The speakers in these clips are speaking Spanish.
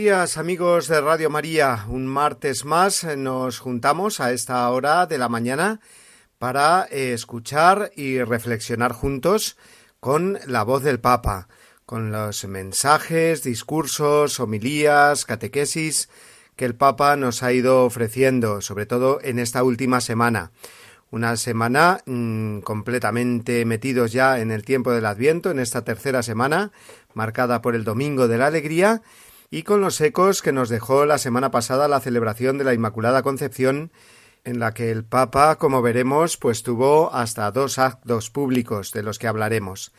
Días amigos de Radio María. Un martes más nos juntamos a esta hora de la mañana para eh, escuchar y reflexionar juntos con la voz del Papa, con los mensajes, discursos, homilías, catequesis que el Papa nos ha ido ofreciendo, sobre todo en esta última semana. Una semana mmm, completamente metidos ya en el tiempo del Adviento, en esta tercera semana, marcada por el Domingo de la Alegría, y con los ecos que nos dejó la semana pasada la celebración de la Inmaculada Concepción, en la que el Papa, como veremos, pues tuvo hasta dos actos públicos de los que hablaremos.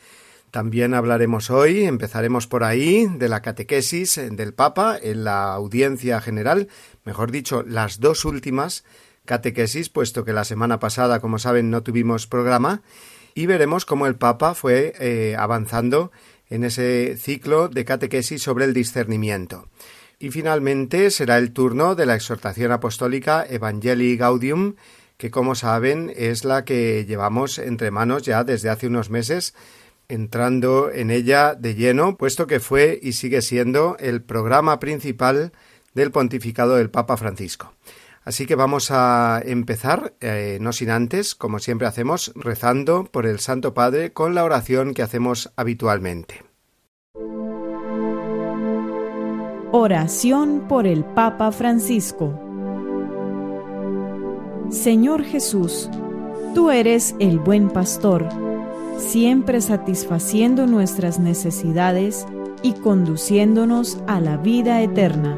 También hablaremos hoy, empezaremos por ahí, de la catequesis del Papa en la audiencia general, mejor dicho, las dos últimas catequesis, puesto que la semana pasada, como saben, no tuvimos programa, y veremos cómo el Papa fue eh, avanzando en ese ciclo de catequesis sobre el discernimiento. Y finalmente será el turno de la exhortación apostólica Evangelii Gaudium, que como saben es la que llevamos entre manos ya desde hace unos meses, entrando en ella de lleno, puesto que fue y sigue siendo el programa principal del pontificado del Papa Francisco. Así que vamos a empezar, eh, no sin antes, como siempre hacemos, rezando por el Santo Padre con la oración que hacemos habitualmente. Oración por el Papa Francisco Señor Jesús, tú eres el buen pastor, siempre satisfaciendo nuestras necesidades y conduciéndonos a la vida eterna.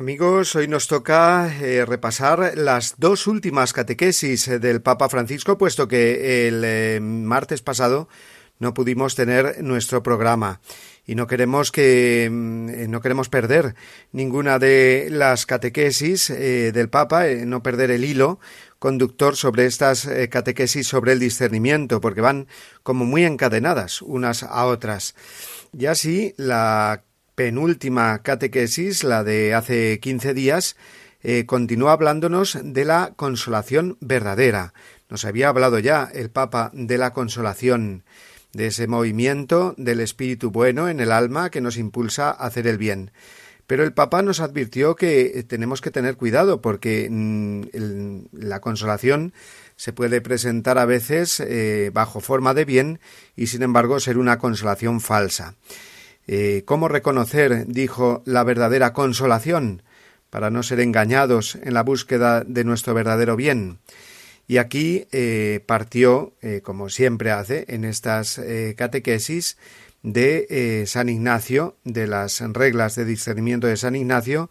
Amigos, hoy nos toca eh, repasar las dos últimas catequesis eh, del Papa Francisco, puesto que el eh, martes pasado no pudimos tener nuestro programa y no queremos que mm, no queremos perder ninguna de las catequesis del Papa, no perder el hilo conductor sobre estas catequesis sobre el discernimiento, porque van como muy encadenadas unas a otras. Y así la penúltima catequesis, la de hace quince días, eh, continúa hablándonos de la consolación verdadera. Nos había hablado ya el Papa de la consolación, de ese movimiento del espíritu bueno en el alma que nos impulsa a hacer el bien. Pero el Papa nos advirtió que tenemos que tener cuidado porque mm, la consolación se puede presentar a veces eh, bajo forma de bien y sin embargo ser una consolación falsa. Eh, ¿Cómo reconocer, dijo, la verdadera consolación para no ser engañados en la búsqueda de nuestro verdadero bien? Y aquí eh, partió, eh, como siempre hace en estas catequesis, de San Ignacio, de las reglas de discernimiento de San Ignacio,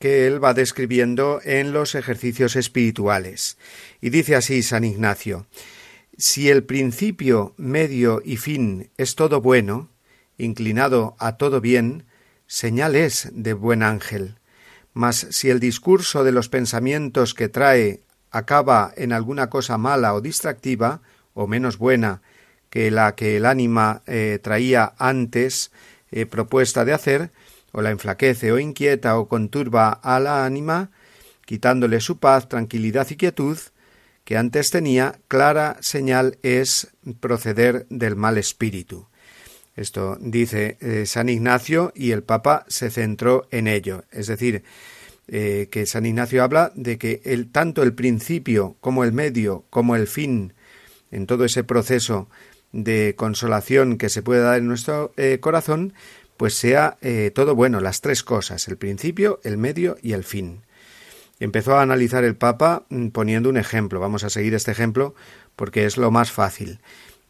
que él va describiendo en los ejercicios espirituales. Y dice así San Ignacio, si el principio, medio y fin es todo bueno, inclinado a todo bien, señal es de buen ángel. Mas si el discurso de los pensamientos que trae acaba en alguna cosa mala o distractiva, o menos buena, que la que el ánima eh, traía antes eh, propuesta de hacer, o la enflaquece o inquieta o conturba a la ánima, quitándole su paz, tranquilidad y quietud, que antes tenía, clara señal es proceder del mal espíritu. Esto dice eh, San Ignacio y el Papa se centró en ello. Es decir, eh, que San Ignacio habla de que el, tanto el principio como el medio como el fin en todo ese proceso de consolación que se puede dar en nuestro eh, corazón, pues sea todo bueno, las tres cosas, el principio, el medio y el fin. Empezó a analizar el Papa mm, poniendo un ejemplo. Vamos a seguir este ejemplo porque es lo más fácil.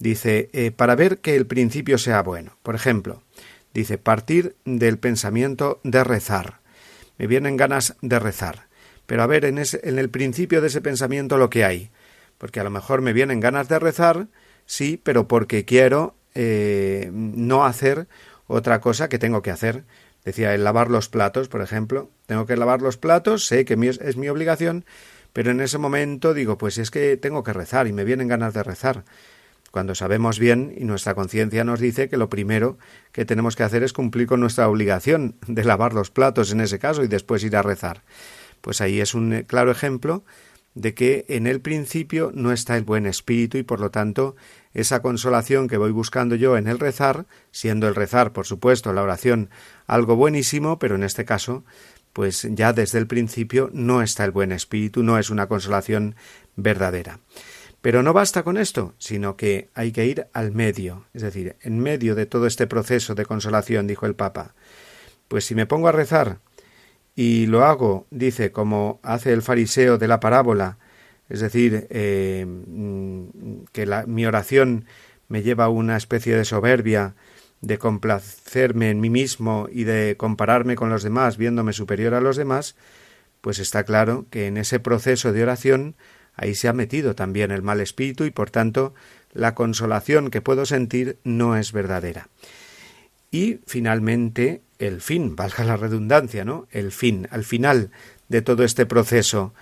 Dice, eh, para ver que el principio sea bueno. Por ejemplo, dice, partir del pensamiento de rezar. Me vienen ganas de rezar. Pero a ver en, en el principio de ese pensamiento lo que hay. Porque a lo mejor me vienen ganas de rezar, sí, pero porque quiero eh, no hacer otra cosa que tengo que hacer. Decía, el lavar los platos, por ejemplo. Tengo que lavar los platos, sé que es mi obligación, pero en ese momento digo, pues es que tengo que rezar y me vienen ganas de rezar cuando sabemos bien y nuestra conciencia nos dice que lo primero que tenemos que hacer es cumplir con nuestra obligación de lavar los platos en ese caso y después ir a rezar. Pues ahí es un claro ejemplo de que en el principio no está el buen espíritu y por lo tanto esa consolación que voy buscando yo en el rezar, siendo el rezar, por supuesto, la oración algo buenísimo, pero en este caso, pues ya desde el principio no está el buen espíritu, no es una consolación verdadera. Pero no basta con esto, sino que hay que ir al medio, es decir, en medio de todo este proceso de consolación, dijo el Papa. Pues si me pongo a rezar y lo hago, dice, como hace el fariseo de la parábola, es decir, eh, mm, que mi oración me lleva a una especie de soberbia, de complacerme en mí mismo y de compararme con los demás, viéndome superior a los demás, pues está claro que en ese proceso de oración ahí se ha metido también el mal espíritu y por tanto la consolación que puedo sentir no es verdadera. Y finalmente el fin, valga la redundancia, ¿no? El fin, al final de todo este proceso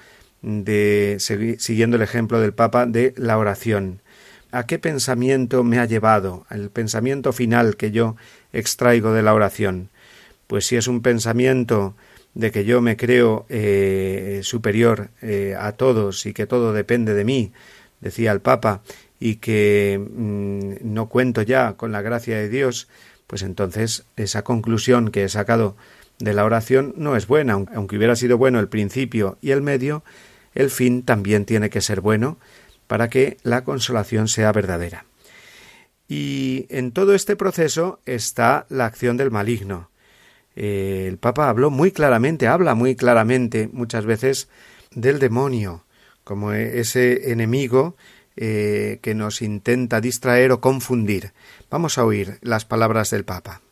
de siguiendo el ejemplo del Papa de la oración. ¿A qué pensamiento me ha llevado? El pensamiento final que yo extraigo de la oración. Pues si es un pensamiento de que yo me creo eh, superior eh, a todos y que todo depende de mí, decía el Papa, y que mm, no cuento ya con la gracia de Dios, pues entonces esa conclusión que he sacado de la oración no es buena, aunque hubiera sido bueno el principio y el medio, el fin también tiene que ser bueno para que la consolación sea verdadera. Y en todo este proceso está la acción del maligno, eh, el Papa habló muy claramente, habla muy claramente muchas veces del demonio, como e, ese enemigo eh, que nos intenta distraer o confundir. Vamos a oír las palabras del Papa.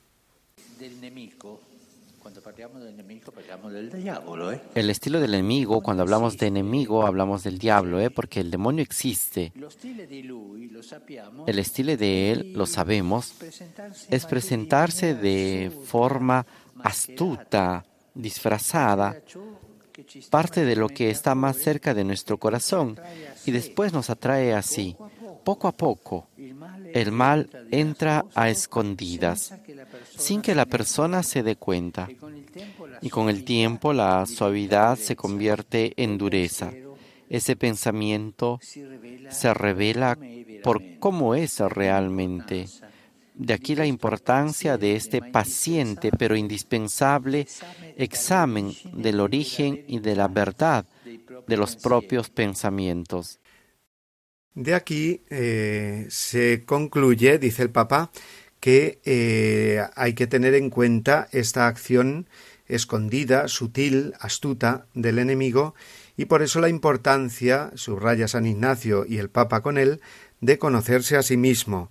¿eh? El estilo del enemigo, cuando hablamos de enemigo, hablamos del diablo, ¿eh? porque el demonio existe. El estilo de él, lo sabemos, es presentarse de forma astuta, disfrazada, parte de lo que está más cerca de nuestro corazón y después nos atrae así. Poco a poco, el mal entra a escondidas, sin que la persona se dé cuenta. Y con el tiempo la suavidad se convierte en dureza. Ese pensamiento se revela por cómo es realmente de aquí la importancia de este paciente pero indispensable examen del origen y de la verdad de los propios pensamientos. De aquí eh, se concluye, dice el Papa, que eh, hay que tener en cuenta esta acción escondida, sutil, astuta del enemigo, y por eso la importancia, subraya San Ignacio y el Papa con él, de conocerse a sí mismo,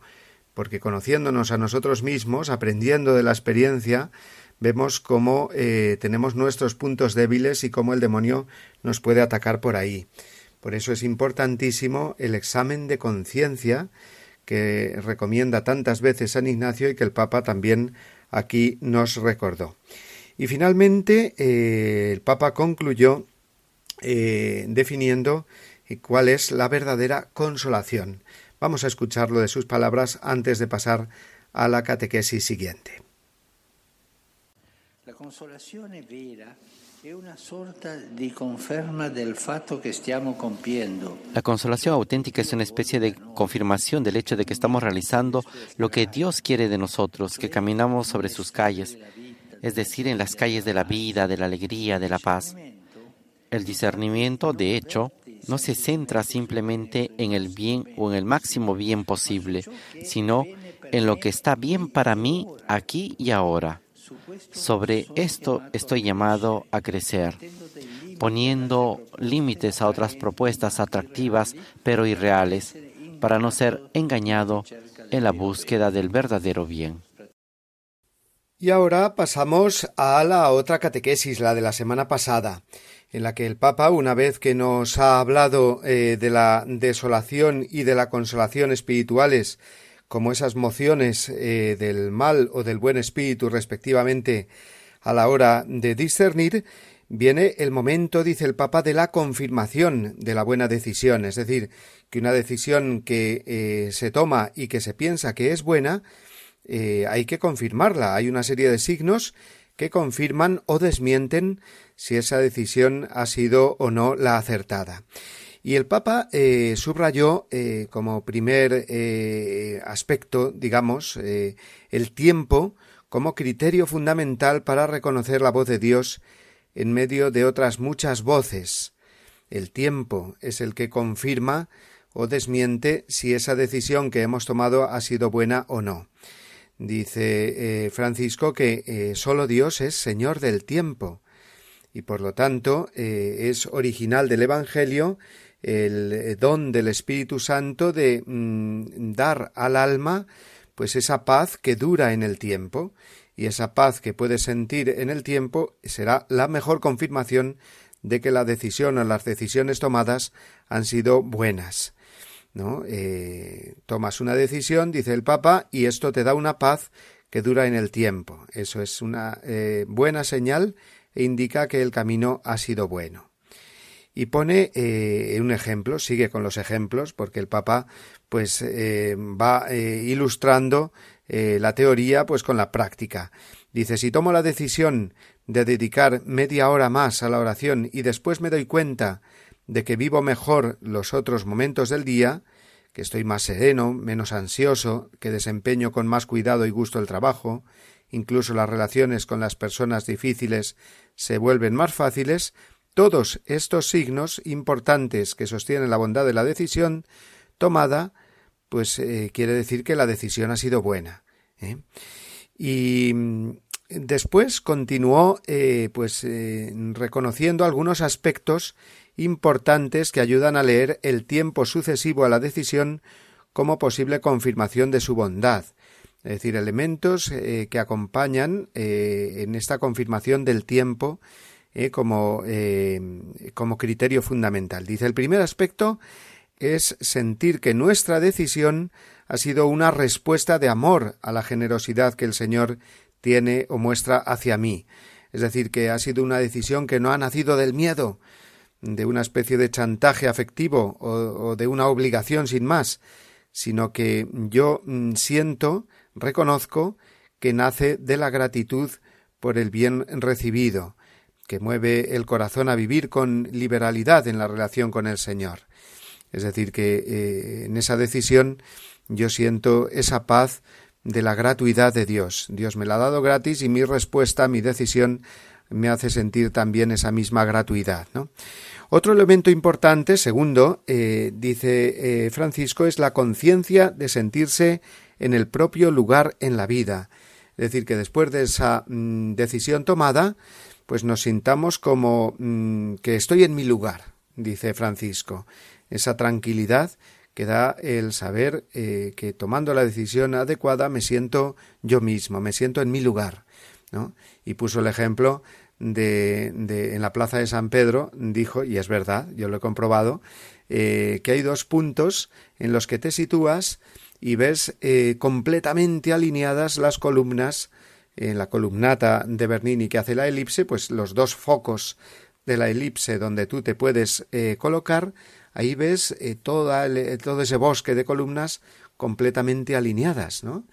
porque conociéndonos a nosotros mismos, aprendiendo de la experiencia, vemos cómo eh, tenemos nuestros puntos débiles y cómo el demonio nos puede atacar por ahí. Por eso es importantísimo el examen de conciencia que recomienda tantas veces San Ignacio y que el Papa también aquí nos recordó. Y finalmente eh, el Papa concluyó eh, definiendo cuál es la verdadera consolación. Vamos a escucharlo de sus palabras antes de pasar a la catequesis siguiente. La consolazione vera è una sorta di conferma del fatto che stiamo compiendo. La consolación auténtica es una especie de confirmación del hecho de que estamos realizando lo que Dios quiere de nosotros, que caminamos sobre sus calles, es decir, en las calles de la vida, de la alegría, de la paz. El discernimiento, de hecho, no se centra simplemente en el bien o en el máximo bien posible, sino en lo que está bien para mí aquí y ahora. Sobre esto estoy llamado a crecer, poniendo límites a otras propuestas atractivas pero irreales, para no ser engañado en la búsqueda del verdadero bien. Y ahora pasamos a la otra catequesis, la de la semana pasada, en la que el Papa, una vez que nos ha hablado eh, de la desolación y de la consolación espirituales, como esas mociones eh, del mal o del buen espíritu respectivamente a la hora de discernir, viene el momento, dice el Papa, de la confirmación de la buena decisión, es decir, que una decisión que eh, se toma y que se piensa que es buena, hay que confirmarla. Hay una serie de signos que confirman o desmienten si esa decisión ha sido o no la acertada. Y el Papa eh, subrayó eh, como primer eh, aspecto, digamos, el tiempo como criterio fundamental para reconocer la voz de Dios en medio de otras muchas voces. El tiempo es el que confirma o desmiente si esa decisión que hemos tomado ha sido buena o no. Dice Francisco que sólo Dios es Señor del tiempo y por lo tanto es original del Evangelio el eh, don del Espíritu Santo de mm, dar al alma pues esa paz que dura en el tiempo y esa paz que puede sentir en el tiempo será la mejor confirmación de que la decisión o las decisiones tomadas han sido buenas. ¿No? Eh, tomas una decisión, dice el Papa, y esto te da una paz que dura en el tiempo. Eso es una eh, buena señal e indica que el camino ha sido bueno y pone eh, un ejemplo, sigue con los ejemplos, porque el Papa pues va ilustrando la teoría pues con la práctica. Dice, si tomo la decisión de dedicar media hora más a la oración y después me doy cuenta de que vivo mejor los otros momentos del día, que estoy más sereno, menos ansioso, que desempeño con más cuidado y gusto el trabajo, incluso las relaciones con las personas difíciles se vuelven más fáciles, todos estos signos importantes que sostienen la bondad de la decisión tomada, pues eh, quiere decir que la decisión ha sido buena. ¿eh? Y mm, después continuó eh, pues reconociendo algunos aspectos importantes que ayudan a leer el tiempo sucesivo a la decisión como posible confirmación de su bondad, es decir, elementos que acompañan en esta confirmación del tiempo eh, como, eh, como criterio fundamental. Dice, el primer aspecto es sentir que nuestra decisión ha sido una respuesta de amor a la generosidad que el Señor tiene o muestra hacia mí. Es decir, que ha sido una decisión que no ha nacido del miedo, de una especie de chantaje afectivo o, de una obligación sin más, sino que yo mm, siento, reconozco, que nace de la gratitud por el bien recibido, que mueve el corazón a vivir con liberalidad en la relación con el Señor. Es decir, que eh, en esa decisión yo siento esa paz de la gratuidad de Dios. Dios me la ha dado gratis y mi respuesta, mi decisión, me hace sentir también esa misma gratuidad. Otro elemento importante, segundo, eh, dice eh, Francisco, es la conciencia de sentirse en el propio lugar en la vida. Es decir, que después de esa mm, decisión tomada, pues nos sintamos como mm, que estoy en mi lugar, dice Francisco. Esa tranquilidad que da el saber eh, que tomando la decisión adecuada me siento yo mismo, me siento en mi lugar. ¿no? Y puso el ejemplo de, de, en la plaza de San Pedro, dijo, y es verdad, yo lo he comprobado, eh, que hay dos puntos en los que te sitúas y ves eh, completamente alineadas las columnas en la columnata de Bernini que hace la elipse, pues los dos focos de la elipse donde tú te puedes eh, colocar ahí ves eh, toda todo ese bosque de columnas completamente alineadas, ¿no?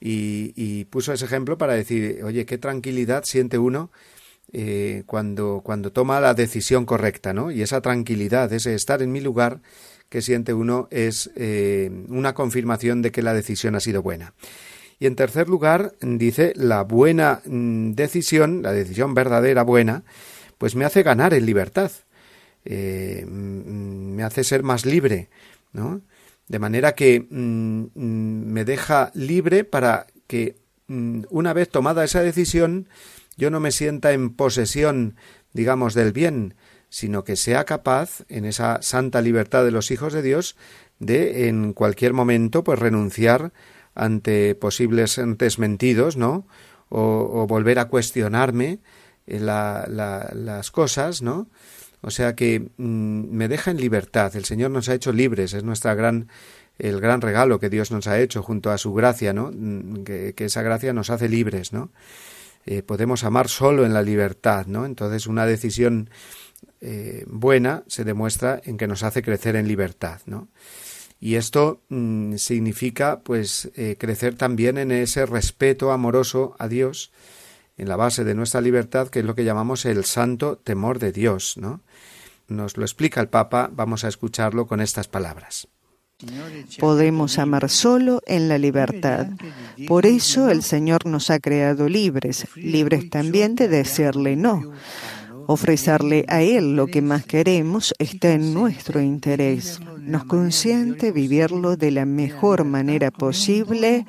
Y, puso ese ejemplo para decir, oye, qué tranquilidad siente uno eh, cuando, cuando toma la decisión correcta, ¿no? Y esa tranquilidad, ese estar en mi lugar que siente uno es eh, una confirmación de que la decisión ha sido buena. Y en tercer lugar, dice, la buena mm, decisión, la decisión verdadera buena, pues me hace ganar en libertad, eh, mm, me hace ser más libre, ¿no? De manera que mm, me deja libre para que una vez tomada esa decisión yo no me sienta en posesión, digamos, del bien, sino que sea capaz, en esa santa libertad de los hijos de Dios, de en cualquier momento pues renunciar ante posibles desmentidos, ¿no? O, volver a cuestionarme eh, las cosas, ¿no? O sea que mm, me deja en libertad. El Señor nos ha hecho libres, es nuestra gran el gran regalo que Dios nos ha hecho junto a su gracia, ¿no? Mm, que, esa gracia nos hace libres, ¿no? Eh, podemos amar solo en la libertad, ¿no? Entonces una decisión eh, buena se demuestra en que nos hace crecer en libertad, ¿no? Y esto mm, significa, pues, eh, crecer también en ese respeto amoroso a Dios, en la base de nuestra libertad, que es lo que llamamos el santo temor de Dios, ¿no? Nos lo explica el Papa, vamos a escucharlo con estas palabras. Podemos amar solo en la libertad. Por eso el Señor nos ha creado libres, libres también de decirle no. Ofrecerle a Él lo que más queremos está en nuestro interés. Nos consiente vivirlo de la mejor manera posible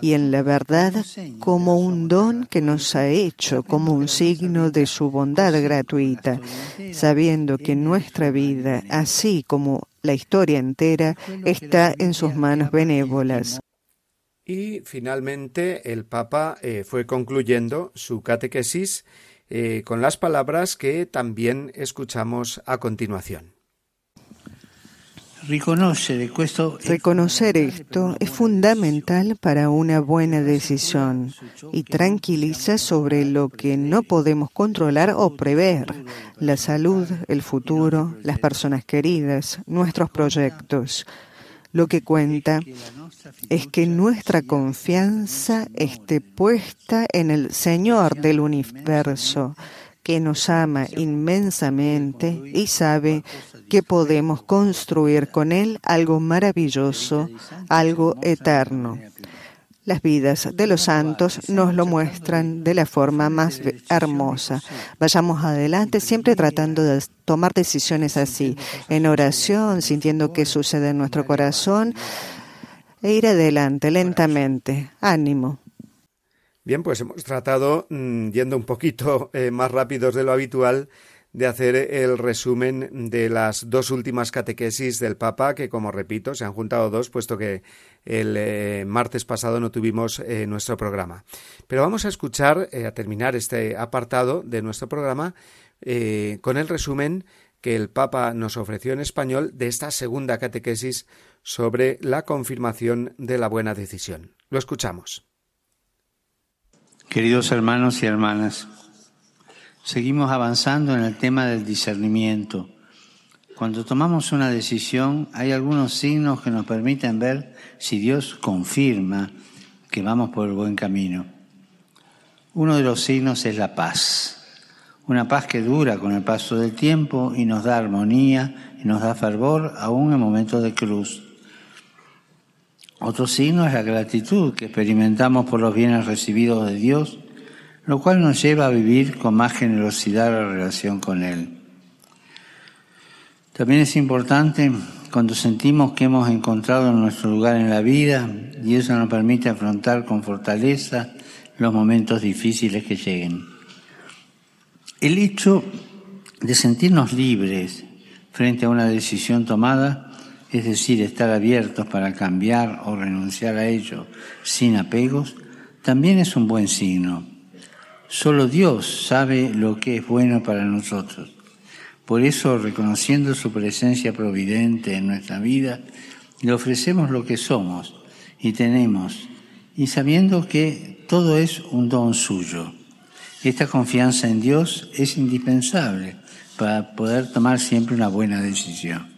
y en la verdad como un don que nos ha hecho, como un signo de su bondad gratuita, sabiendo que nuestra vida, así como la historia entera, está en sus manos benévolas. Y finalmente el Papa eh, fue concluyendo su catequesis eh, con las palabras que también escuchamos a continuación. Reconocer esto es fundamental para una buena decisión y tranquiliza sobre lo que no podemos controlar o prever, la salud, el futuro, las personas queridas, nuestros proyectos. Lo que cuenta es que nuestra confianza esté puesta en el Señor del universo, que nos ama inmensamente y sabe que podemos construir con Él algo maravilloso, algo eterno. Las vidas de los santos nos lo muestran de la forma más hermosa. Vayamos adelante siempre tratando de tomar decisiones así, en oración, sintiendo qué sucede en nuestro corazón e ir adelante lentamente. Ánimo. Bien, pues hemos tratado, mm, yendo un poquito eh, más rápidos de lo habitual, de hacer el resumen de las dos últimas catequesis del Papa, que como repito, se han juntado dos, puesto que el eh, martes pasado no tuvimos eh, nuestro programa. Pero vamos a escuchar, a terminar este apartado de nuestro programa, con el resumen que el Papa nos ofreció en español de esta segunda catequesis sobre la confirmación de la buena decisión. Lo escuchamos. Queridos hermanos y hermanas, Seguimos avanzando en el tema del discernimiento. Cuando tomamos una decisión, hay algunos signos que nos permiten ver si Dios confirma que vamos por el buen camino. Uno de los signos es la paz. Una paz que dura con el paso del tiempo y nos da armonía y nos da fervor aún en momentos de cruz. Otro signo es la gratitud que experimentamos por los bienes recibidos de Dios lo cual nos lleva a vivir con más generosidad la relación con Él. También es importante cuando sentimos que hemos encontrado nuestro lugar en la vida y eso nos permite afrontar con fortaleza los momentos difíciles que lleguen. El hecho de sentirnos libres frente a una decisión tomada, es decir, estar abiertos para cambiar o renunciar a ello sin apegos, también es un buen signo Solo Dios sabe lo que es bueno para nosotros. Por eso, reconociendo su presencia providente en nuestra vida, le ofrecemos lo que somos y tenemos, y sabiendo que todo es un don suyo. Esta confianza en Dios es indispensable para poder tomar siempre una buena decisión.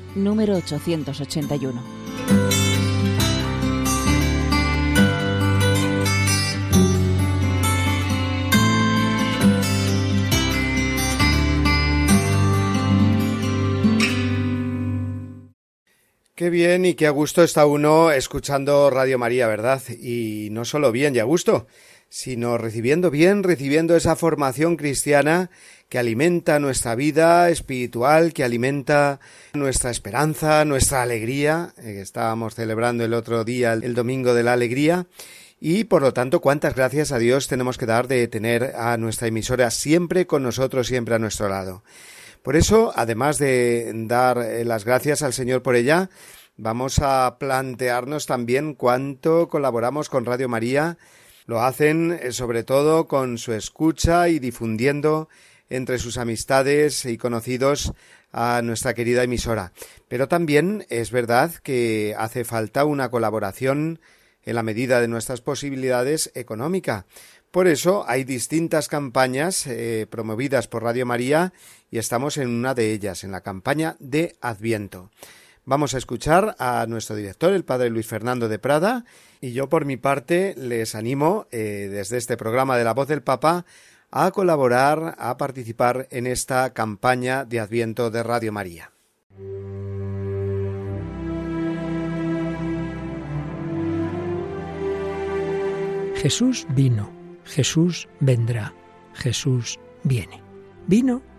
número 881. Qué bien y qué a gusto está uno escuchando Radio María, ¿verdad? Y no solo bien y a gusto, sino recibiendo bien, recibiendo esa formación cristiana que alimenta nuestra vida espiritual, que alimenta nuestra esperanza, nuestra alegría, eh, que estábamos celebrando el otro día, el domingo de la alegría, y por lo tanto, cuántas gracias a Dios tenemos que dar de tener a nuestra emisora siempre con nosotros, siempre a nuestro lado. Por eso, además de dar eh, las gracias al Señor por ella, vamos a plantearnos también cuánto colaboramos con Radio María. Lo hacen eh, sobre todo con su escucha y difundiendo entre sus amistades y conocidos a nuestra querida emisora. Pero también es verdad que hace falta una colaboración en la medida de nuestras posibilidades económica. Por eso hay distintas campañas eh, promovidas por Radio María y estamos en una de ellas, en la campaña de Adviento. Vamos a escuchar a nuestro director, el padre Luis Fernando de Prada, y yo por mi parte les animo eh, desde este programa de La Voz del Papa a colaborar, a participar en esta campaña de Adviento de Radio María. Jesús vino, Jesús vendrá, Jesús viene. Vino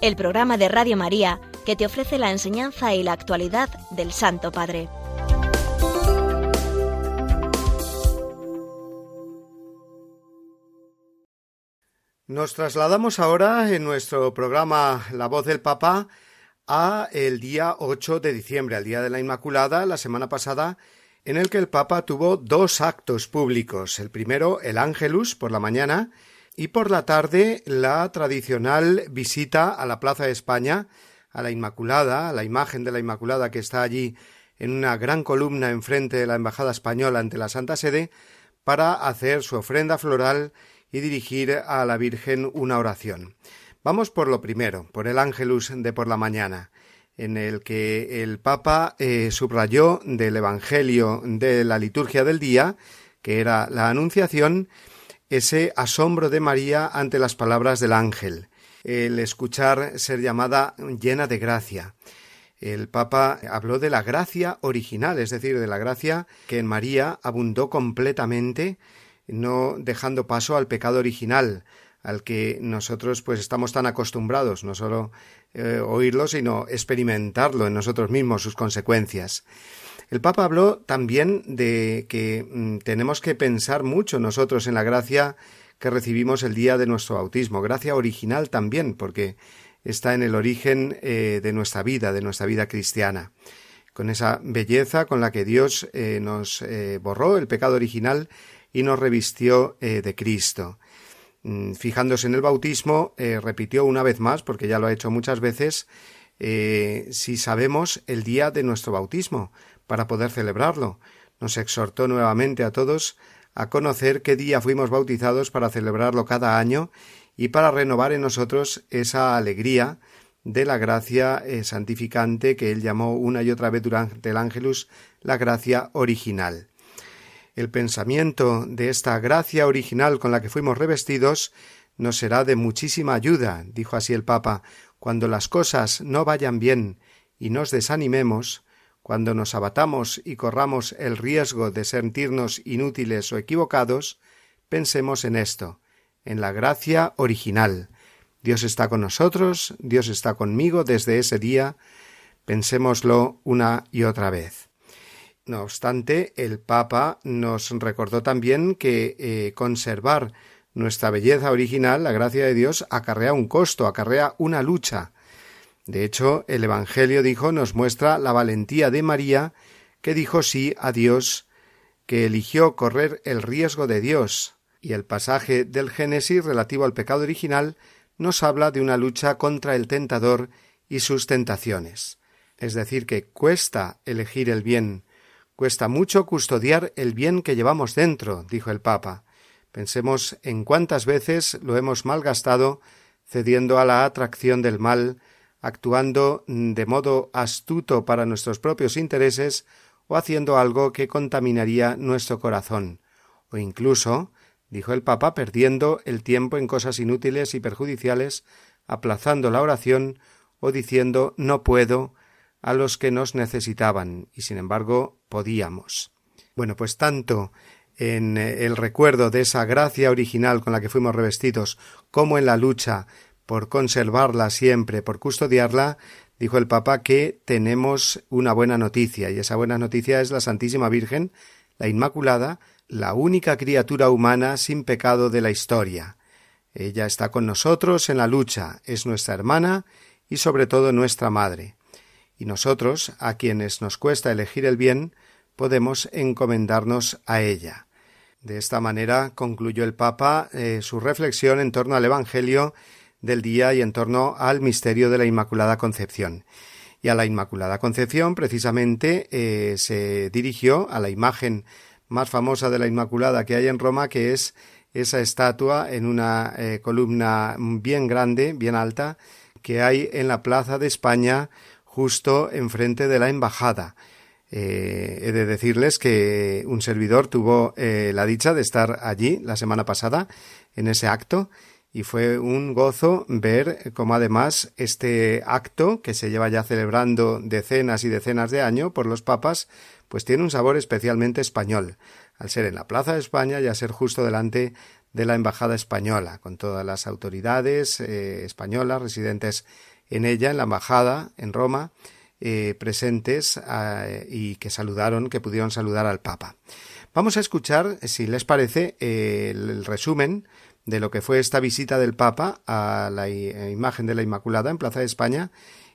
el programa de Radio María que te ofrece la enseñanza y la actualidad del Santo Padre. Nos trasladamos ahora en nuestro programa La voz del Papa a el día 8 de diciembre, al día de la Inmaculada, la semana pasada, en el que el Papa tuvo dos actos públicos. El primero, el Ángelus, por la mañana, y por la tarde, la tradicional visita a la Plaza de España, a la Inmaculada, a la imagen de la Inmaculada que está allí en una gran columna enfrente de la Embajada Española ante la Santa Sede, para hacer su ofrenda floral y dirigir a la Virgen una oración. Vamos por lo primero, por el Ángelus de por la mañana, en el que el Papa eh, subrayó del Evangelio de la liturgia del día, que era la Anunciación, ese asombro de María ante las palabras del ángel, el escuchar ser llamada llena de gracia. El Papa habló de la gracia original, es decir, de la gracia que en María abundó completamente, no dejando paso al pecado original, al que nosotros pues estamos tan acostumbrados, no solo eh, oírlo, sino experimentarlo en nosotros mismos, sus consecuencias. El Papa habló también de que mm, tenemos que pensar mucho nosotros en la gracia que recibimos el día de nuestro bautismo, gracia original también, porque está en el origen eh, de nuestra vida, de nuestra vida cristiana, con esa belleza con la que Dios eh, nos eh, borró el pecado original y nos revistió de Cristo. Mm, fijándose en el bautismo, repitió una vez más, porque ya lo ha hecho muchas veces, si sabemos el día de nuestro bautismo, para poder celebrarlo. Nos exhortó nuevamente a todos a conocer qué día fuimos bautizados para celebrarlo cada año y para renovar en nosotros esa alegría de la gracia eh, santificante que él llamó una y otra vez durante el ángelus la gracia original. El pensamiento de esta gracia original con la que fuimos revestidos nos será de muchísima ayuda, dijo así el Papa, cuando las cosas no vayan bien y nos desanimemos, cuando nos abatamos y corramos el riesgo de sentirnos inútiles o equivocados, pensemos en esto, en la gracia original. Dios está con nosotros, Dios está conmigo desde ese día, pensémoslo una y otra vez. No obstante, el Papa nos recordó también que eh, conservar nuestra belleza original, la gracia de Dios, acarrea un costo, acarrea una lucha. De hecho, el Evangelio dijo nos muestra la valentía de María, que dijo sí a Dios, que eligió correr el riesgo de Dios, y el pasaje del Génesis relativo al pecado original nos habla de una lucha contra el tentador y sus tentaciones. Es decir, que cuesta elegir el bien, cuesta mucho custodiar el bien que llevamos dentro, dijo el Papa. Pensemos en cuántas veces lo hemos malgastado cediendo a la atracción del mal, actuando de modo astuto para nuestros propios intereses o haciendo algo que contaminaría nuestro corazón, o incluso, dijo el Papa, perdiendo el tiempo en cosas inútiles y perjudiciales, aplazando la oración o diciendo no puedo a los que nos necesitaban y sin embargo podíamos. Bueno, pues tanto en el recuerdo de esa gracia original con la que fuimos revestidos como en la lucha por conservarla siempre, por custodiarla, dijo el Papa que tenemos una buena noticia, y esa buena noticia es la Santísima Virgen, la Inmaculada, la única criatura humana sin pecado de la historia. Ella está con nosotros en la lucha, es nuestra hermana y sobre todo nuestra madre. Y nosotros, a quienes nos cuesta elegir el bien, podemos encomendarnos a ella. De esta manera concluyó el Papa eh, su reflexión en torno al Evangelio del día y en torno al misterio de la Inmaculada Concepción. Y a la Inmaculada Concepción, precisamente, eh, se dirigió a la imagen más famosa de la Inmaculada que hay en Roma, que es esa estatua en una eh, columna bien grande, bien alta, que hay en la Plaza de España, justo enfrente de la Embajada. Eh, he de decirles que un servidor tuvo la dicha de estar allí la semana pasada en ese acto y fue un gozo ver cómo además este acto que se lleva ya celebrando decenas y decenas de años por los papas, pues tiene un sabor especialmente español, al ser en la Plaza de España y a ser justo delante de la Embajada española, con todas las autoridades eh, españolas residentes en ella, en la Embajada, en Roma, eh, presentes eh, y que saludaron, que pudieron saludar al Papa. Vamos a escuchar, si les parece, el resumen de lo que fue esta visita del Papa a la imagen de la Inmaculada en Plaza de España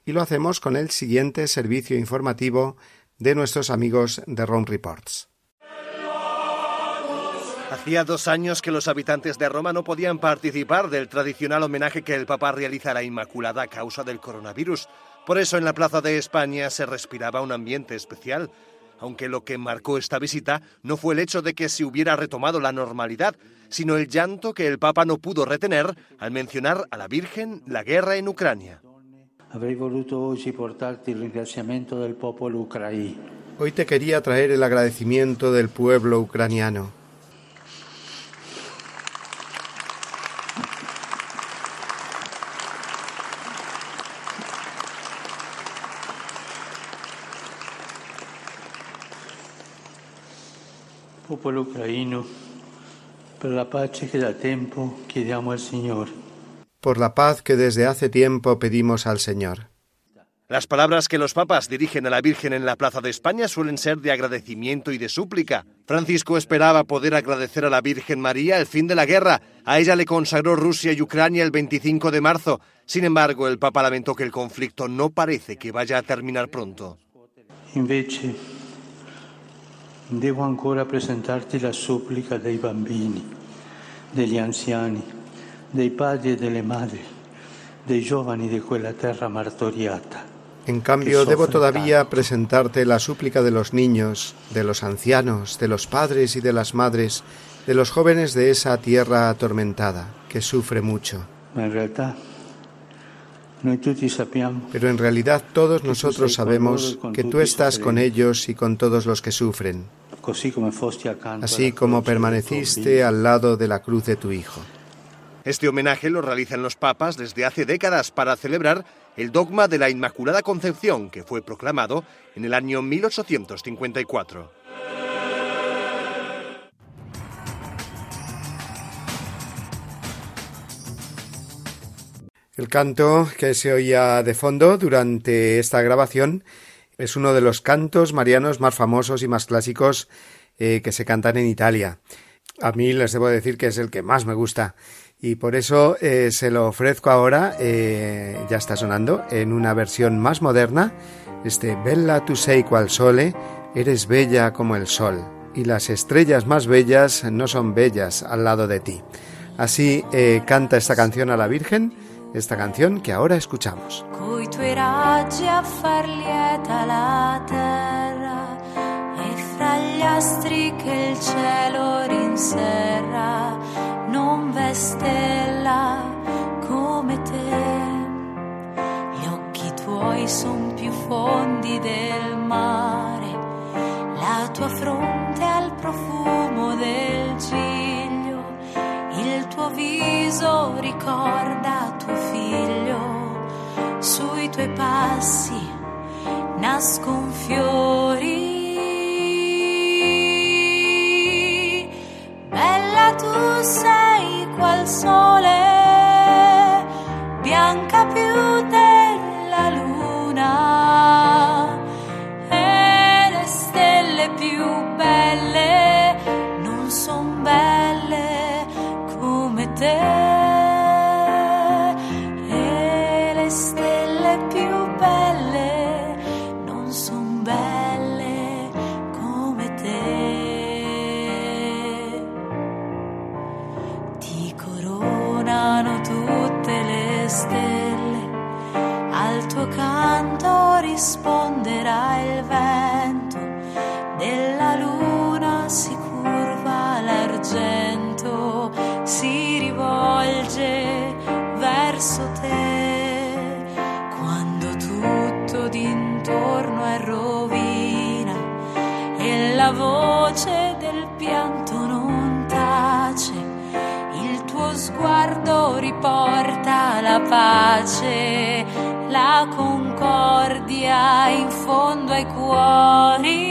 y lo hacemos con el siguiente servicio informativo de nuestros amigos de Rome Reports. Hacía dos años que los habitantes de Roma no podían participar del tradicional homenaje que el Papa realiza a la Inmaculada a causa del coronavirus. Por eso en la Plaza de España se respiraba un ambiente especial, aunque lo que marcó esta visita no fue el hecho de que se hubiera retomado la normalidad, sino el llanto que el Papa no pudo retener al mencionar a la Virgen la guerra en Ucrania. Hoy te quería traer el agradecimiento del pueblo ucraniano. Ucraino por la paz que da tiempo al Señor. Por la paz que desde hace tiempo pedimos al Señor. Las palabras que los papas dirigen a la Virgen en la Plaza de España suelen ser de agradecimiento y de súplica. Francisco esperaba poder agradecer a la Virgen María el fin de la guerra. A ella le consagró Rusia y Ucrania el 25 de marzo. Sin embargo, el Papa lamentó que el conflicto no parece que vaya a terminar pronto. Invece, devo ancora presentarti la súplica dei bambini, degli anziani, dei padri e delle madri, dei giovani di quella terra martoriata. En cambio, debo todavía presentarte la súplica de los niños, de los ancianos, de los padres y de las madres, de los jóvenes de esa tierra atormentada, que sufre mucho. Pero en realidad todos nosotros sabemos que tú estás con ellos y con todos los que sufren, así como permaneciste al lado de la cruz de tu Hijo. Este homenaje lo realizan los papas desde hace décadas para celebrar el dogma de la Inmaculada Concepción que fue proclamado en el año 1854. El canto que se oía de fondo durante esta grabación es uno de los cantos marianos más famosos y más clásicos eh, que se cantan en Italia. A mí les debo decir que es el que más me gusta y por eso eh, se lo ofrezco ahora, eh, ya está sonando, en una versión más moderna, este Bella tu sei qual sole, eres bella como el sol, y las estrellas más bellas no son bellas al lado de ti. Así canta esta canción a la Virgen, esta canción que ahora escuchamos. non vestella come te. Gli occhi tuoi son più fondi del mare, la tua fronte al profumo del giglio, il tuo viso ricorda tuo figlio, sui tuoi passi nascon fiori. Tu sei qual sole, risponderà il vento, della luna si curva l'argento, si rivolge verso te, quando tutto d'intorno è rovina e la voce del pianto non tace, il tuo sguardo riporta la pace, la concordia in fondo ai cuori.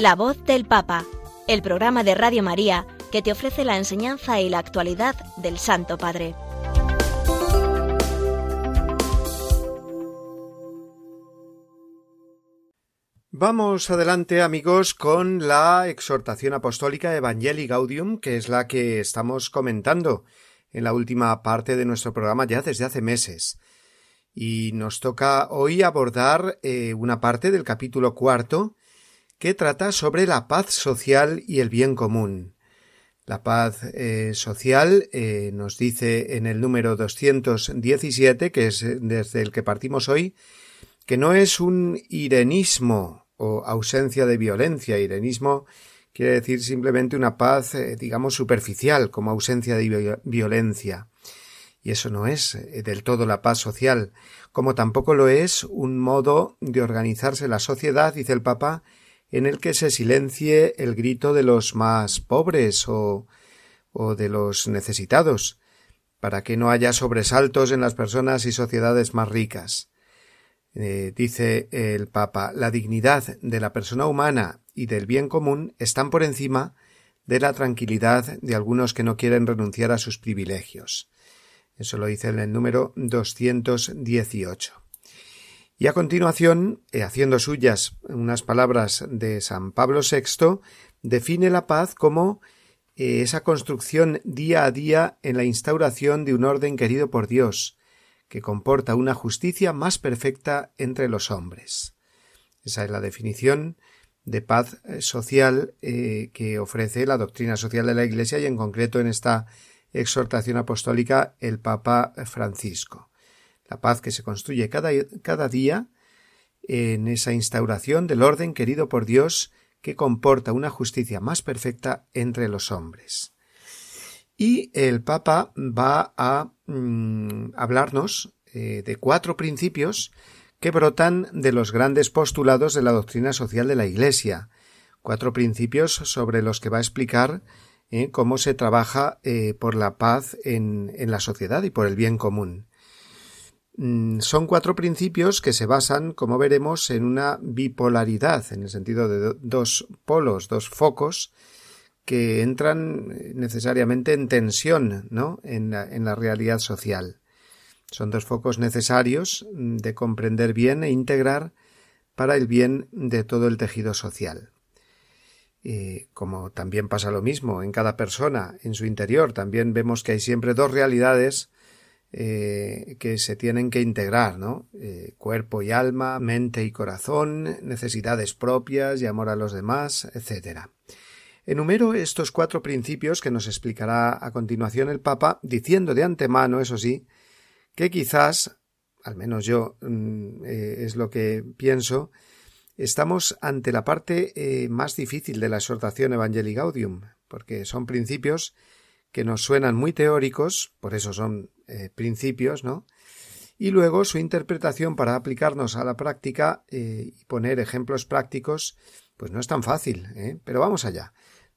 La voz del Papa, el programa de Radio María que te ofrece la enseñanza y la actualidad del Santo Padre. Vamos adelante amigos con la exhortación apostólica Evangelii Gaudium, que es la que estamos comentando en la última parte de nuestro programa ya desde hace meses. Y nos toca hoy abordar eh, una parte del capítulo cuarto que trata sobre la paz social y el bien común. La paz eh, social eh, nos dice en el número 217, que es desde el que partimos hoy, que no es un irenismo o ausencia de violencia. Irenismo quiere decir simplemente una paz, digamos, superficial, como ausencia de violencia. Y eso no es eh, del todo la paz social, como tampoco lo es un modo de organizarse la sociedad, dice el Papa, en el que se silencie el grito de los más pobres o, o de los necesitados, para que no haya sobresaltos en las personas y sociedades más ricas. Eh, dice el Papa, la dignidad de la persona humana y del bien común están por encima de la tranquilidad de algunos que no quieren renunciar a sus privilegios. Eso lo dice en el número 218. Y a continuación, eh, haciendo suyas unas palabras de San Pablo VI, define la paz como eh, esa construcción día a día en la instauración de un orden querido por Dios, que comporta una justicia más perfecta entre los hombres. Esa es la definición de paz eh, social que ofrece la doctrina social de la Iglesia y en concreto en esta exhortación apostólica el Papa Francisco. La paz que se construye cada, día en esa instauración del orden querido por Dios que comporta una justicia más perfecta entre los hombres. Y el Papa va a mm, hablarnos eh, de cuatro principios que brotan de los grandes postulados de la doctrina social de la Iglesia, cuatro principios sobre los que va a explicar ¿eh? cómo se trabaja eh, por la paz en, la sociedad y por el bien común. Mm, son cuatro principios que se basan, como veremos, en una bipolaridad, en el sentido de dos polos, dos focos, que entran eh, necesariamente en tensión ¿no? en, la, realidad social. Son dos focos necesarios mm, de comprender bien e integrar para el bien de todo el tejido social. Eh, como también pasa lo mismo en cada persona, en su interior, también vemos que hay siempre dos realidades eh, que se tienen que integrar, ¿no? Eh, cuerpo y alma, mente y corazón, necesidades propias y amor a los demás, etc. Enumero estos cuatro principios que nos explicará a continuación el Papa, diciendo de antemano, eso sí, que quizás, al menos yo mm, es lo que pienso, estamos ante la parte eh, más difícil de la exhortación Evangelii Gaudium, porque son principios que nos suenan muy teóricos, por eso son eh, principios, ¿no? Y luego su interpretación para aplicarnos a la práctica eh, y poner ejemplos prácticos, pues no es tan fácil, pero vamos allá.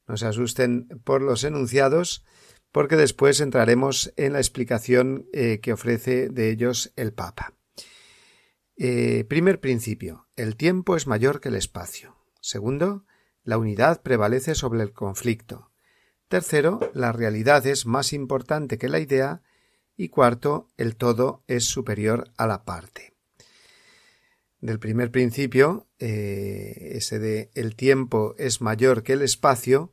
No se asusten por los enunciados, porque después entraremos en la explicación que ofrece de ellos el Papa. Eh, primer principio. El tiempo es mayor que el espacio. Segundo, la unidad prevalece sobre el conflicto. Tercero, la realidad es más importante que la idea. Y cuarto, el todo es superior a la parte. Del primer principio, eh, ese de el tiempo es mayor que el espacio,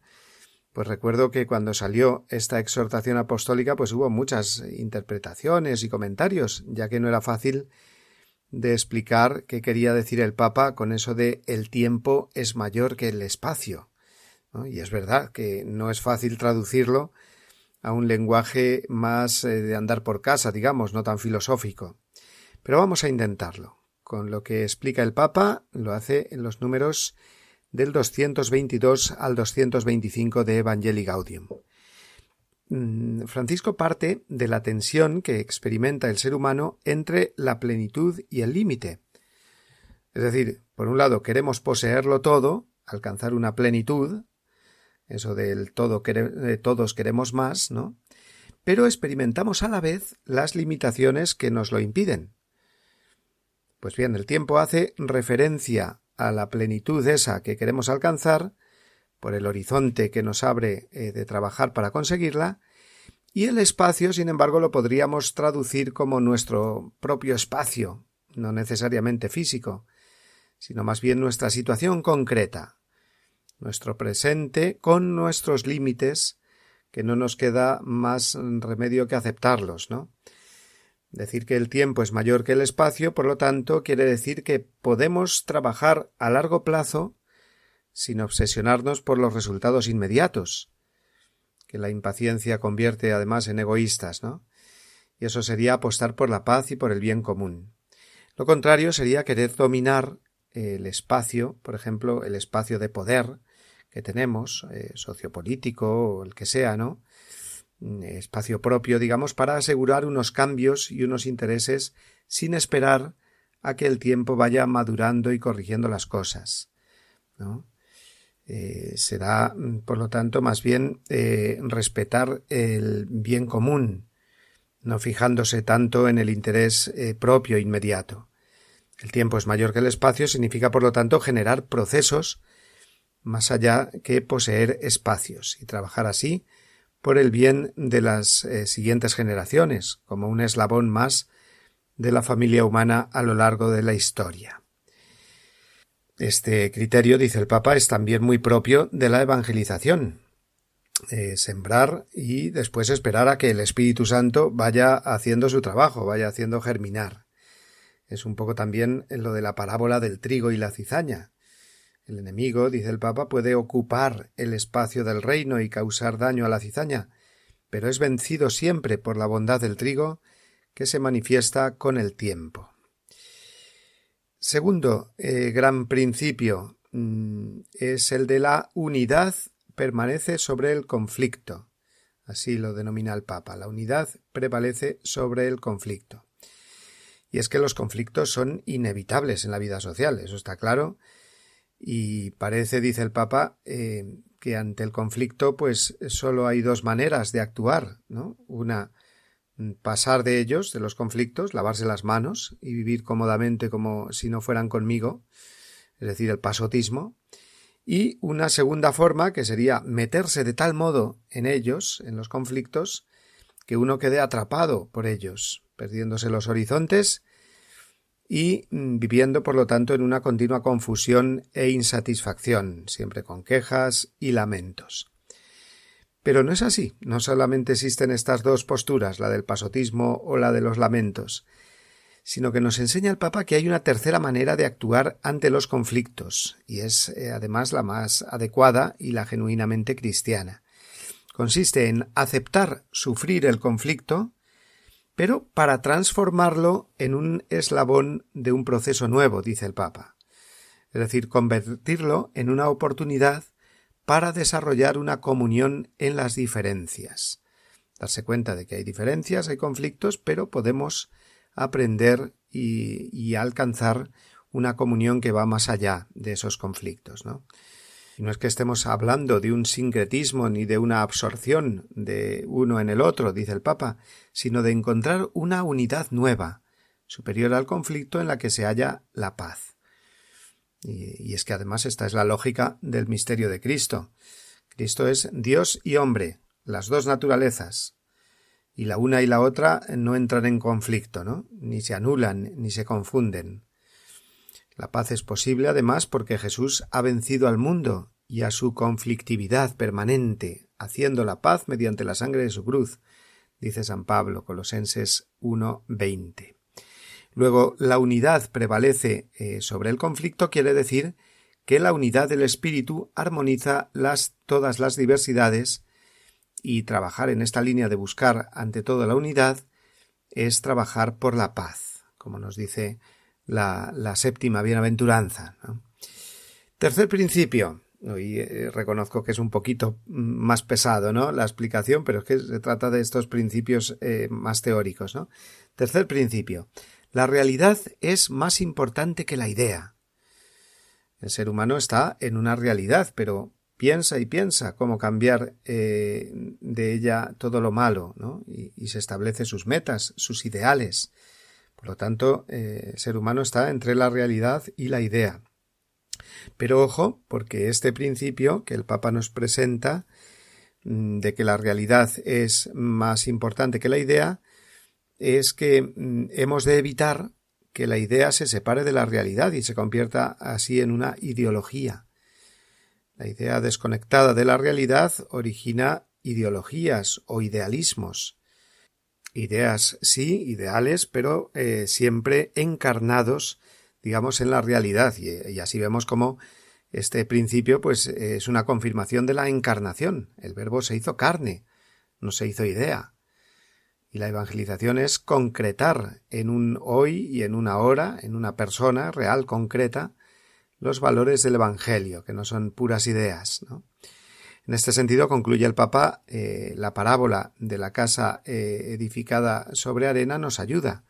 pues recuerdo que cuando salió esta exhortación apostólica, pues hubo muchas interpretaciones y comentarios, ya que no era fácil de explicar qué quería decir el Papa con eso de el tiempo es mayor que el espacio. Y es verdad que no es fácil traducirlo a un lenguaje más eh, de andar por casa, digamos, no tan filosófico. Pero vamos a intentarlo. Con lo que explica el Papa, lo hace en los números del 222 al 225 de Evangelii Gaudium. Mm, Francisco parte de la tensión que experimenta el ser humano entre la plenitud y el límite. Es decir, por un lado queremos poseerlo todo, alcanzar una plenitud, eso del todo todos queremos más, ¿no? Pero experimentamos a la vez las limitaciones que nos lo impiden. Pues bien, el tiempo hace referencia a la plenitud esa que queremos alcanzar, por el horizonte que nos abre eh, de trabajar para conseguirla, y el espacio, sin embargo, lo podríamos traducir como nuestro propio espacio, no necesariamente físico, sino más bien nuestra situación concreta, nuestro presente con nuestros límites, que no nos queda más remedio que aceptarlos, ¿no? Decir que el tiempo es mayor que el espacio, por lo tanto, quiere decir que podemos trabajar a largo plazo sin obsesionarnos por los resultados inmediatos, que la impaciencia convierte además en egoístas, ¿no? Y eso sería apostar por la paz y por el bien común. Lo contrario sería querer dominar el espacio, por ejemplo, el espacio de poder que tenemos, eh, sociopolítico o el que sea, ¿no? Mm, espacio propio, digamos, para asegurar unos cambios y unos intereses sin esperar a que el tiempo vaya madurando y corrigiendo las cosas. ¿no? Eh, será, mm, por lo tanto, más bien eh, respetar el bien común, no fijándose tanto en el interés eh, propio inmediato. El tiempo es mayor que el espacio significa, por lo tanto, generar procesos más allá que poseer espacios y trabajar así por el bien de las eh, siguientes generaciones, como un eslabón más de la familia humana a lo largo de la historia. Este criterio, dice el Papa, es también muy propio de la evangelización. Eh, sembrar y después esperar a que el Espíritu Santo vaya haciendo su trabajo, vaya haciendo germinar. Es un poco también lo de la parábola del trigo y la cizaña. El enemigo, dice el Papa, puede ocupar el espacio del reino y causar daño a la cizaña, pero es vencido siempre por la bondad del trigo que se manifiesta con el tiempo. Segundo eh, gran principio mm, es el de la unidad permanece sobre el conflicto. Así lo denomina el Papa. La unidad prevalece sobre el conflicto. Y es que los conflictos son inevitables en la vida social, eso está claro, y parece, dice el Papa, eh, que ante el conflicto, pues solo hay dos maneras de actuar, ¿no? Una, mm, pasar de ellos, de los conflictos, lavarse las manos y vivir cómodamente como si no fueran conmigo, es decir, el pasotismo, y una segunda forma que sería meterse de tal modo en ellos, en los conflictos, que uno quede atrapado por ellos, perdiéndose los horizontes y mm, viviendo, por lo tanto, en una continua confusión e insatisfacción, siempre con quejas y lamentos. Pero no es así, no solamente existen estas dos posturas, la del pasotismo o la de los lamentos, sino que nos enseña el Papa que hay una tercera manera de actuar ante los conflictos, y es eh, además la más adecuada y la genuinamente cristiana. Consiste en aceptar sufrir el conflicto, pero para transformarlo en un eslabón de un proceso nuevo, dice el Papa. Es decir, convertirlo en una oportunidad para desarrollar una comunión en las diferencias. Darse cuenta de que hay diferencias, hay conflictos, pero podemos aprender y, alcanzar una comunión que va más allá de esos conflictos, ¿no? No es que estemos hablando de un sincretismo ni de una absorción de uno en el otro, dice el Papa, sino de encontrar una unidad nueva, superior al conflicto en la que se halla la paz. Y es que además esta es la lógica del misterio de Cristo. Cristo es Dios y hombre, las dos naturalezas, y la una y la otra no entran en conflicto, ¿no? ni se anulan, ni se confunden. La paz es posible además porque Jesús ha vencido al mundo y a su conflictividad permanente, haciendo la paz mediante la sangre de su cruz, dice San Pablo, Colosenses 1.20. Luego, la unidad prevalece eh, sobre el conflicto quiere decir que la unidad del espíritu armoniza las, todas las diversidades y trabajar en esta línea de buscar ante todo la unidad es trabajar por la paz, como nos dice la, séptima bienaventuranza. Tercer principio, y eh, reconozco que es un poquito más pesado, ¿no? La explicación, pero es que se trata de estos principios eh, más teóricos, ¿no? Tercer principio. La realidad es más importante que la idea. El ser humano está en una realidad, pero piensa y piensa cómo cambiar eh, de ella todo lo malo, ¿no? Y, y, se establece sus metas, sus ideales. Por lo tanto, eh, el ser humano está entre la realidad y la idea. Pero ojo, porque este principio que el Papa nos presenta mm, de que la realidad es más importante que la idea, es que mm, hemos de evitar que la idea se separe de la realidad y se convierta así en una ideología. La idea desconectada de la realidad origina ideologías o idealismos. Ideas sí, ideales, pero eh, siempre encarnados, digamos, en la realidad. Y, así vemos cómo este principio, pues, es una confirmación de la encarnación. El verbo se hizo carne, no se hizo idea. Y la evangelización es concretar en un hoy y en una hora, en una persona real, concreta, los valores del Evangelio, que no son puras ideas. En este sentido, concluye el Papa, eh, la parábola de la casa eh, edificada sobre arena nos ayuda.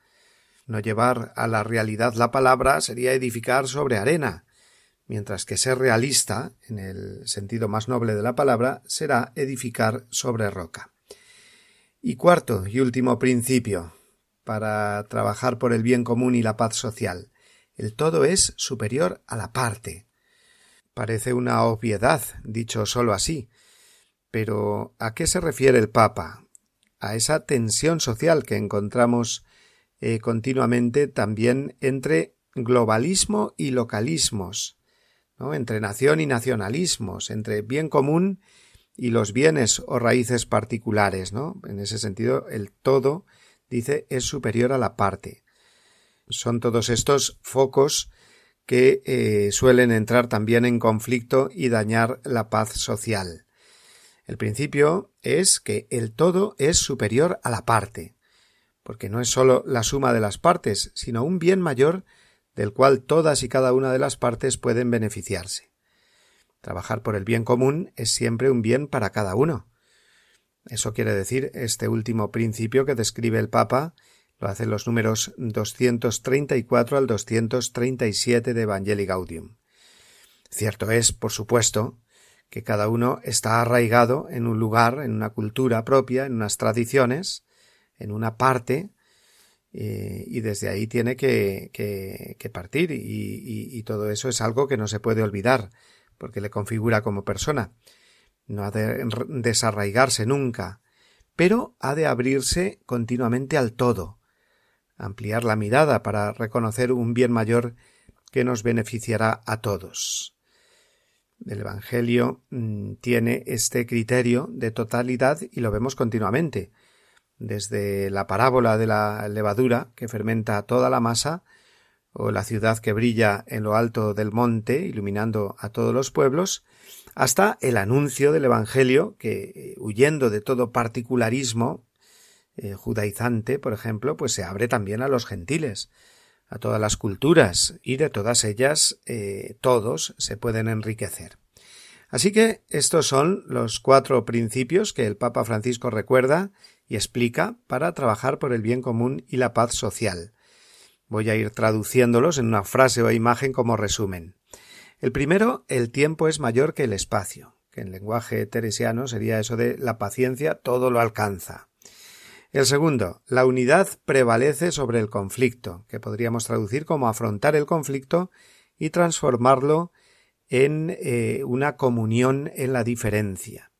No llevar a la realidad la palabra sería edificar sobre arena, mientras que ser realista, en el sentido más noble de la palabra, será edificar sobre roca. Y cuarto y último principio, para trabajar por el bien común y la paz social. El todo es superior a la parte. Parece una obviedad, dicho sólo así. Pero ¿a qué se refiere el Papa? A esa tensión social que encontramos eh, continuamente también entre globalismo y localismos, ¿no? entre nación y nacionalismos, entre bien común y los bienes o raíces particulares, ¿no? En ese sentido, el todo, dice, es superior a la parte. Son todos estos focos que eh, suelen entrar también en conflicto y dañar la paz social. El principio es que el todo es superior a la parte, porque no es sólo la suma de las partes, sino un bien mayor del cual todas y cada una de las partes pueden beneficiarse. Trabajar por el bien común es siempre un bien para cada uno. Eso quiere decir este último principio que describe el Papa, lo hacen los números 234 al 237 de Evangelii Gaudium. Cierto es, por supuesto, que cada uno está arraigado en un lugar, en una cultura propia, en unas tradiciones, en una parte, eh, y desde ahí tiene que, que, partir, y, y, todo eso es algo que no se puede olvidar porque le configura como persona. No ha de desarraigarse nunca, pero ha de abrirse continuamente al todo, ampliar la mirada para reconocer un bien mayor que nos beneficiará a todos. El Evangelio mm, tiene este criterio de totalidad y lo vemos continuamente, desde la parábola de la levadura que fermenta toda la masa o la ciudad que brilla en lo alto del monte, iluminando a todos los pueblos, hasta el anuncio del Evangelio, que, eh, huyendo de todo particularismo eh, judaizante, por ejemplo, pues se abre también a los gentiles, a todas las culturas, y de todas ellas eh, todos se pueden enriquecer. Así que estos son los cuatro principios que el Papa Francisco recuerda y explica para trabajar por el bien común y la paz social. Voy a ir traduciéndolos en una frase o imagen como resumen. El primero, el tiempo es mayor que el espacio, que en lenguaje teresiano sería eso de la paciencia todo lo alcanza. El segundo, la unidad prevalece sobre el conflicto, que podríamos traducir como afrontar el conflicto y transformarlo en eh, una comunión en la diferencia.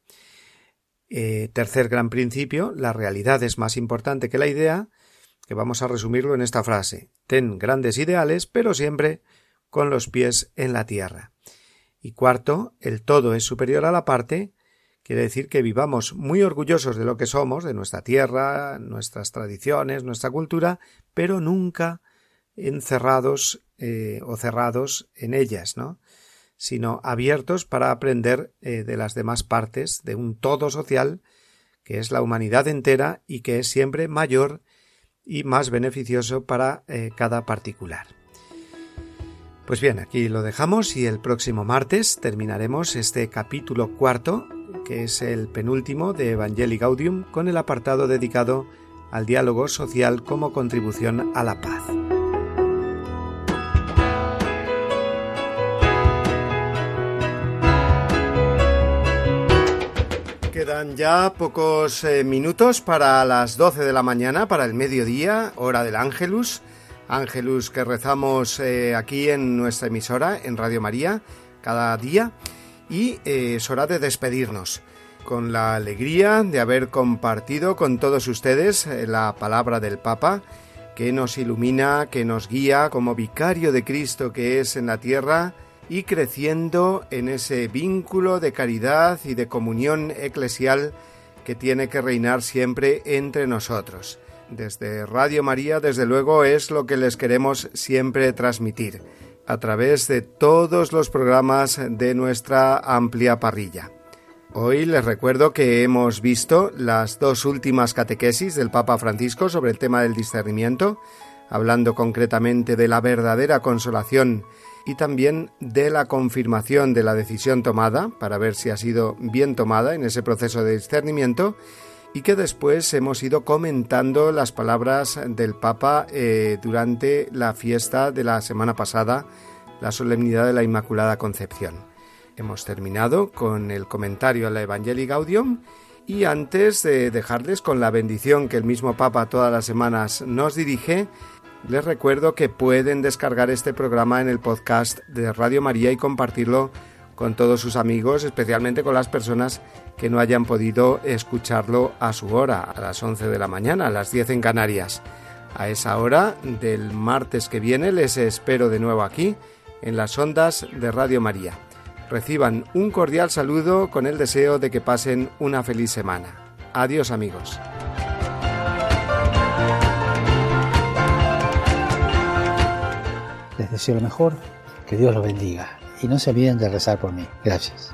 Eh, tercer gran principio, la realidad es más importante que la idea, que vamos a resumirlo en esta frase. Ten grandes ideales, pero siempre con los pies en la tierra. Y cuarto, el todo es superior a la parte, quiere decir que vivamos muy orgullosos de lo que somos, de nuestra tierra, nuestras tradiciones, nuestra cultura, pero nunca encerrados eh, o cerrados en ellas, ¿no? sino abiertos para aprender eh, de las demás partes, de un todo social que es la humanidad entera y que es siempre mayor y más beneficioso para eh, cada particular. Pues bien, aquí lo dejamos y el próximo martes terminaremos este capítulo cuarto, que es el penúltimo de Evangelii Gaudium, con el apartado dedicado al diálogo social como contribución a la paz. Quedan ya pocos eh, minutos para las 12 de la mañana, para el mediodía, hora del Ángelus. Ángelus que rezamos eh, aquí en nuestra emisora, en Radio María, cada día. Y eh, es hora de despedirnos con la alegría de haber compartido con todos ustedes eh, la palabra del Papa, que nos ilumina, que nos guía como vicario de Cristo que es en la tierra y creciendo en ese vínculo de caridad y de comunión eclesial que tiene que reinar siempre entre nosotros. Desde Radio María, desde luego, es lo que les queremos siempre transmitir, a través de todos los programas de nuestra amplia parrilla. Hoy les recuerdo que hemos visto las dos últimas catequesis del Papa Francisco sobre el tema del discernimiento, hablando concretamente de la verdadera consolación y también de la confirmación de la decisión tomada, para ver si ha sido bien tomada en ese proceso de discernimiento, y que después hemos ido comentando las palabras del Papa eh, durante la fiesta de la semana pasada, la solemnidad de la Inmaculada Concepción. Hemos terminado con el comentario a la Evangelii Gaudium y antes de dejarles con la bendición que el mismo Papa todas las semanas nos dirige, les recuerdo que pueden descargar este programa en el podcast de Radio María y compartirlo con todos sus amigos, especialmente con las personas que no hayan podido escucharlo a su hora, a las 11 de la mañana, a las 10 en Canarias. A esa hora del martes que viene les espero de nuevo aquí en las ondas de Radio María reciban un cordial saludo con el deseo de que pasen una feliz semana. Adiós amigos. Les deseo lo mejor, que Dios los bendiga y no se olviden de rezar por mí. Gracias.